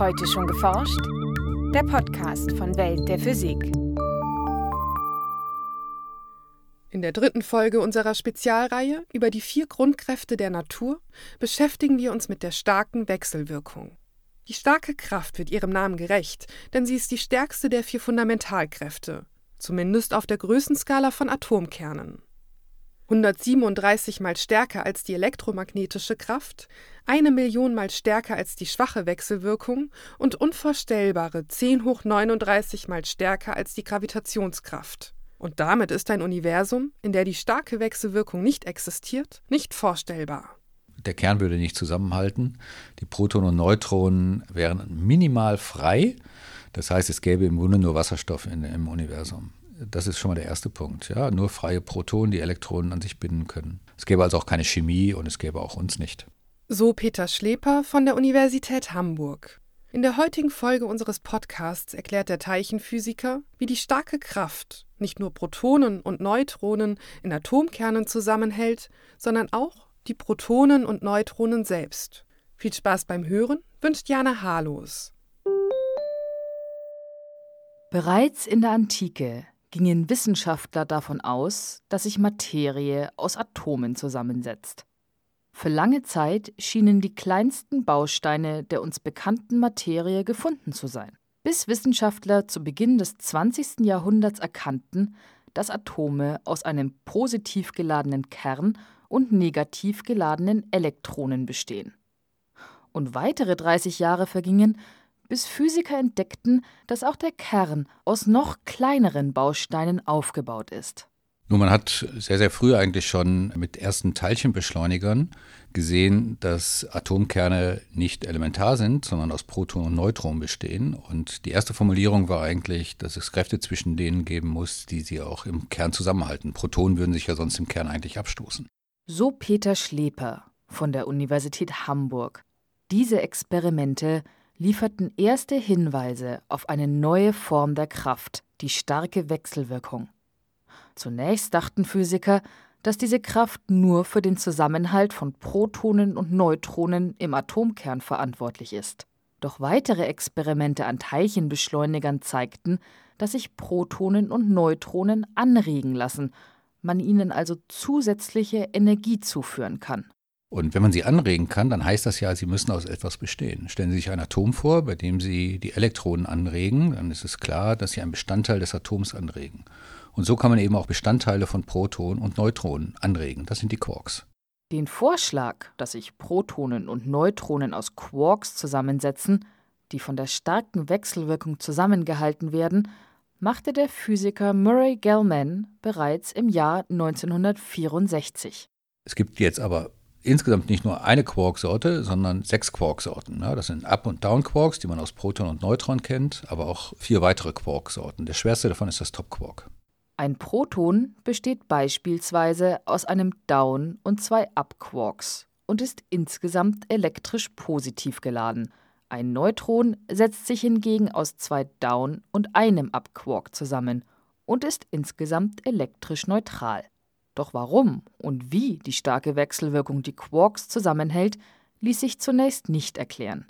Heute schon geforscht? Der Podcast von Welt der Physik. In der dritten Folge unserer Spezialreihe über die vier Grundkräfte der Natur beschäftigen wir uns mit der starken Wechselwirkung. Die starke Kraft wird ihrem Namen gerecht, denn sie ist die stärkste der vier Fundamentalkräfte, zumindest auf der Größenskala von Atomkernen. 137 mal stärker als die elektromagnetische Kraft, eine Million mal stärker als die schwache Wechselwirkung und unvorstellbare 10 hoch 39 mal stärker als die Gravitationskraft. Und damit ist ein Universum, in der die starke Wechselwirkung nicht existiert, nicht vorstellbar. Der Kern würde nicht zusammenhalten. Die Protonen und Neutronen wären minimal frei. Das heißt, es gäbe im Grunde nur Wasserstoff in, im Universum. Das ist schon mal der erste Punkt. Ja? Nur freie Protonen, die Elektronen an sich binden können. Es gäbe also auch keine Chemie und es gäbe auch uns nicht. So Peter Schleper von der Universität Hamburg. In der heutigen Folge unseres Podcasts erklärt der Teilchenphysiker, wie die starke Kraft nicht nur Protonen und Neutronen in Atomkernen zusammenhält, sondern auch die Protonen und Neutronen selbst. Viel Spaß beim Hören wünscht Jana Harlos. Bereits in der Antike gingen Wissenschaftler davon aus, dass sich Materie aus Atomen zusammensetzt. Für lange Zeit schienen die kleinsten Bausteine der uns bekannten Materie gefunden zu sein, bis Wissenschaftler zu Beginn des 20. Jahrhunderts erkannten, dass Atome aus einem positiv geladenen Kern und negativ geladenen Elektronen bestehen. Und weitere 30 Jahre vergingen, bis Physiker entdeckten, dass auch der Kern aus noch kleineren Bausteinen aufgebaut ist. Nun, man hat sehr, sehr früh eigentlich schon mit ersten Teilchenbeschleunigern gesehen, dass Atomkerne nicht elementar sind, sondern aus Protonen und Neutronen bestehen. Und die erste Formulierung war eigentlich, dass es Kräfte zwischen denen geben muss, die sie auch im Kern zusammenhalten. Protonen würden sich ja sonst im Kern eigentlich abstoßen. So Peter Schleper von der Universität Hamburg. Diese Experimente lieferten erste Hinweise auf eine neue Form der Kraft, die starke Wechselwirkung. Zunächst dachten Physiker, dass diese Kraft nur für den Zusammenhalt von Protonen und Neutronen im Atomkern verantwortlich ist. Doch weitere Experimente an Teilchenbeschleunigern zeigten, dass sich Protonen und Neutronen anregen lassen, man ihnen also zusätzliche Energie zuführen kann. Und wenn man sie anregen kann, dann heißt das ja, sie müssen aus etwas bestehen. Stellen Sie sich ein Atom vor, bei dem Sie die Elektronen anregen, dann ist es klar, dass Sie einen Bestandteil des Atoms anregen. Und so kann man eben auch Bestandteile von Protonen und Neutronen anregen. Das sind die Quarks. Den Vorschlag, dass sich Protonen und Neutronen aus Quarks zusammensetzen, die von der starken Wechselwirkung zusammengehalten werden, machte der Physiker Murray Gell-Mann bereits im Jahr 1964. Es gibt jetzt aber insgesamt nicht nur eine Quarksorte, sondern sechs Quarksorten. Das sind Up- und Down-Quarks, die man aus Proton und Neutron kennt, aber auch vier weitere Quarksorten. Der schwerste davon ist das Top-Quark. Ein Proton besteht beispielsweise aus einem Down- und zwei Up-Quarks und ist insgesamt elektrisch positiv geladen. Ein Neutron setzt sich hingegen aus zwei Down- und einem Up-Quark zusammen und ist insgesamt elektrisch neutral. Doch warum und wie die starke Wechselwirkung die Quarks zusammenhält, ließ sich zunächst nicht erklären.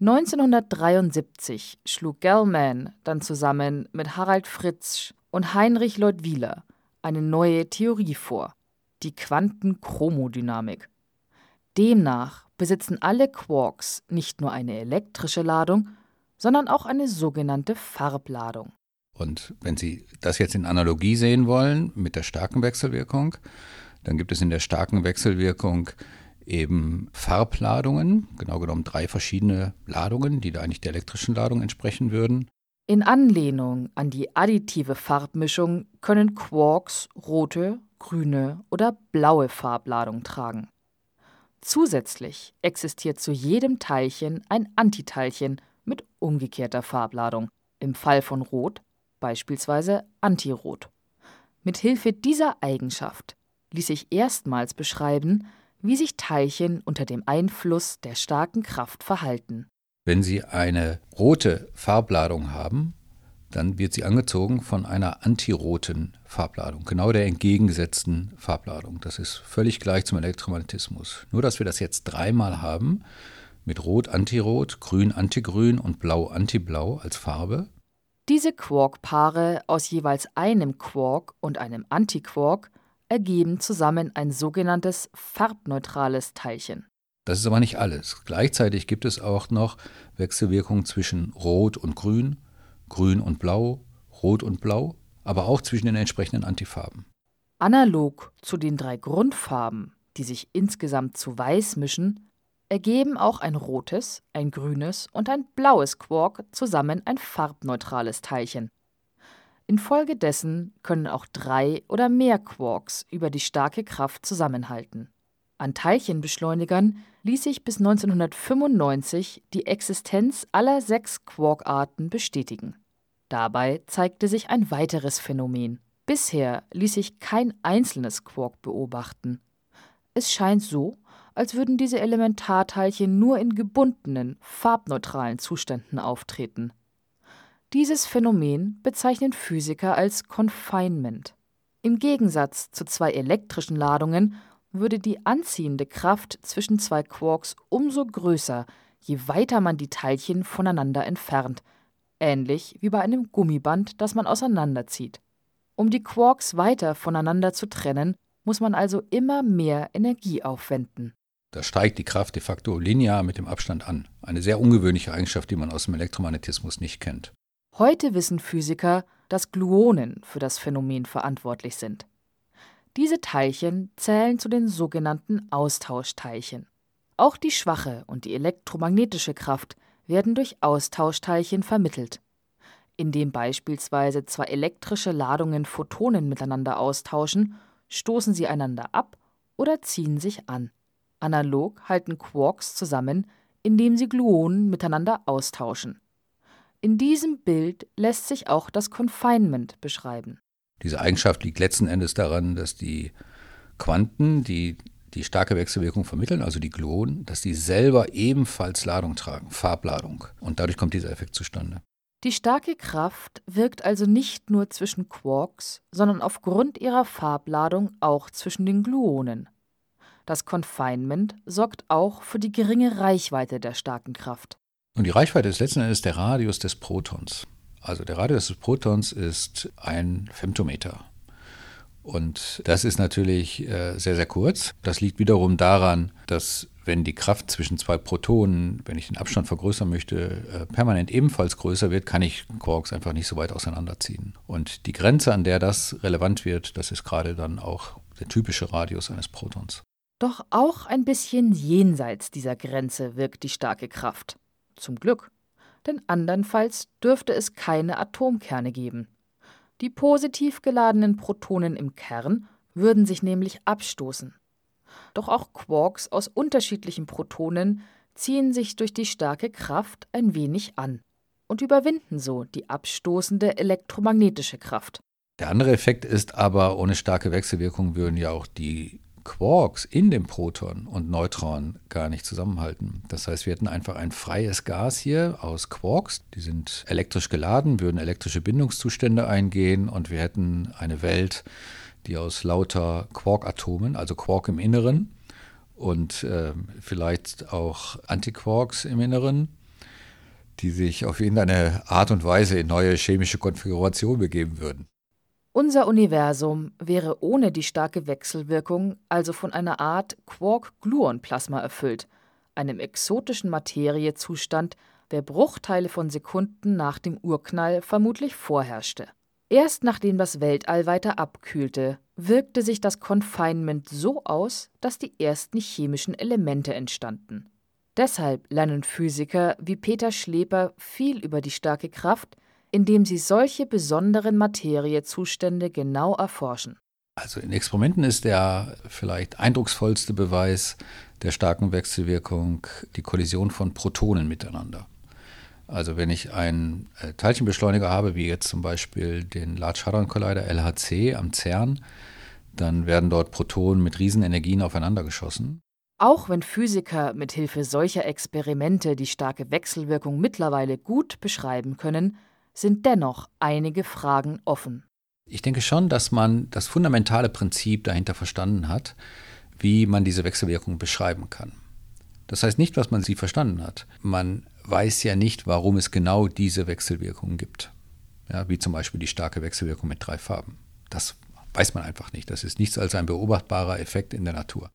1973 schlug Gell-Mann dann zusammen mit Harald Fritzsch und Heinrich Lloyd Wieler eine neue Theorie vor, die Quantenchromodynamik. Demnach besitzen alle Quarks nicht nur eine elektrische Ladung, sondern auch eine sogenannte Farbladung. Und wenn Sie das jetzt in Analogie sehen wollen mit der starken Wechselwirkung, dann gibt es in der starken Wechselwirkung eben Farbladungen, genau genommen drei verschiedene Ladungen, die da eigentlich der elektrischen Ladung entsprechen würden. In Anlehnung an die additive Farbmischung können Quarks rote, grüne oder blaue Farbladung tragen. Zusätzlich existiert zu jedem Teilchen ein Antiteilchen mit umgekehrter Farbladung, im Fall von Rot beispielsweise Antirot. Mit Hilfe dieser Eigenschaft ließ sich erstmals beschreiben, wie sich Teilchen unter dem Einfluss der starken Kraft verhalten. Wenn Sie eine rote Farbladung haben, dann wird sie angezogen von einer antiroten Farbladung, genau der entgegengesetzten Farbladung. Das ist völlig gleich zum Elektromagnetismus. Nur, dass wir das jetzt dreimal haben, mit Rot Antirot, Grün Antigrün und Blau Antiblau als Farbe. Diese Quarkpaare aus jeweils einem Quark und einem Antiquark ergeben zusammen ein sogenanntes farbneutrales Teilchen. Das ist aber nicht alles. Gleichzeitig gibt es auch noch Wechselwirkungen zwischen Rot und Grün, Grün und Blau, Rot und Blau, aber auch zwischen den entsprechenden Antifarben. Analog zu den drei Grundfarben, die sich insgesamt zu Weiß mischen, ergeben auch ein rotes, ein grünes und ein blaues Quark zusammen ein farbneutrales Teilchen. Infolgedessen können auch drei oder mehr Quarks über die starke Kraft zusammenhalten. An Teilchenbeschleunigern ließ sich bis 1995 die Existenz aller sechs Quarkarten bestätigen. Dabei zeigte sich ein weiteres Phänomen. Bisher ließ sich kein einzelnes Quark beobachten. Es scheint so, als würden diese Elementarteilchen nur in gebundenen, farbneutralen Zuständen auftreten. Dieses Phänomen bezeichnen Physiker als Confinement. Im Gegensatz zu zwei elektrischen Ladungen würde die anziehende Kraft zwischen zwei Quarks umso größer, je weiter man die Teilchen voneinander entfernt, ähnlich wie bei einem Gummiband, das man auseinanderzieht. Um die Quarks weiter voneinander zu trennen, muss man also immer mehr Energie aufwenden. Da steigt die Kraft de facto linear mit dem Abstand an. Eine sehr ungewöhnliche Eigenschaft, die man aus dem Elektromagnetismus nicht kennt. Heute wissen Physiker, dass Gluonen für das Phänomen verantwortlich sind. Diese Teilchen zählen zu den sogenannten Austauschteilchen. Auch die schwache und die elektromagnetische Kraft werden durch Austauschteilchen vermittelt. Indem beispielsweise zwei elektrische Ladungen Photonen miteinander austauschen, stoßen sie einander ab oder ziehen sich an. Analog halten Quarks zusammen, indem sie Gluonen miteinander austauschen. In diesem Bild lässt sich auch das Confinement beschreiben. Diese Eigenschaft liegt letzten Endes daran, dass die Quanten, die die starke Wechselwirkung vermitteln, also die Gluonen, dass die selber ebenfalls Ladung tragen, Farbladung. Und dadurch kommt dieser Effekt zustande. Die starke Kraft wirkt also nicht nur zwischen Quarks, sondern aufgrund ihrer Farbladung auch zwischen den Gluonen. Das Confinement sorgt auch für die geringe Reichweite der starken Kraft. Und die Reichweite ist letzten Endes der Radius des Protons. Also der Radius des Protons ist ein Femtometer. Und das ist natürlich äh, sehr, sehr kurz. Das liegt wiederum daran, dass wenn die Kraft zwischen zwei Protonen, wenn ich den Abstand vergrößern möchte, äh, permanent ebenfalls größer wird, kann ich Quarks einfach nicht so weit auseinanderziehen. Und die Grenze, an der das relevant wird, das ist gerade dann auch der typische Radius eines Protons. Doch auch ein bisschen jenseits dieser Grenze wirkt die starke Kraft. Zum Glück. Denn andernfalls dürfte es keine Atomkerne geben. Die positiv geladenen Protonen im Kern würden sich nämlich abstoßen. Doch auch Quarks aus unterschiedlichen Protonen ziehen sich durch die starke Kraft ein wenig an und überwinden so die abstoßende elektromagnetische Kraft. Der andere Effekt ist aber, ohne starke Wechselwirkung würden ja auch die Quarks in dem Proton und Neutron gar nicht zusammenhalten. Das heißt, wir hätten einfach ein freies Gas hier aus Quarks, die sind elektrisch geladen, würden elektrische Bindungszustände eingehen und wir hätten eine Welt, die aus lauter Quarkatomen, also Quark im Inneren und äh, vielleicht auch Antiquarks im Inneren, die sich auf irgendeine Art und Weise in neue chemische Konfigurationen begeben würden. Unser Universum wäre ohne die starke Wechselwirkung also von einer Art Quark-Gluon-Plasma erfüllt, einem exotischen Materiezustand, der Bruchteile von Sekunden nach dem Urknall vermutlich vorherrschte. Erst nachdem das Weltall weiter abkühlte, wirkte sich das Confinement so aus, dass die ersten chemischen Elemente entstanden. Deshalb lernen Physiker wie Peter Schleper viel über die starke Kraft, indem sie solche besonderen Materiezustände genau erforschen. Also in Experimenten ist der vielleicht eindrucksvollste Beweis der starken Wechselwirkung die Kollision von Protonen miteinander. Also wenn ich einen äh, Teilchenbeschleuniger habe, wie jetzt zum Beispiel den Large Hadron Collider LHC am CERN, dann werden dort Protonen mit Riesenenergien aufeinander geschossen. Auch wenn Physiker mit Hilfe solcher Experimente die starke Wechselwirkung mittlerweile gut beschreiben können, sind dennoch einige Fragen offen. Ich denke schon, dass man das fundamentale Prinzip dahinter verstanden hat, wie man diese Wechselwirkung beschreiben kann. Das heißt nicht, was man sie verstanden hat. Man weiß ja nicht, warum es genau diese Wechselwirkungen gibt. Ja, wie zum Beispiel die starke Wechselwirkung mit drei Farben. Das weiß man einfach nicht. Das ist nichts als ein beobachtbarer Effekt in der Natur.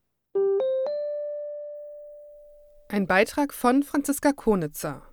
Ein Beitrag von Franziska Konitzer.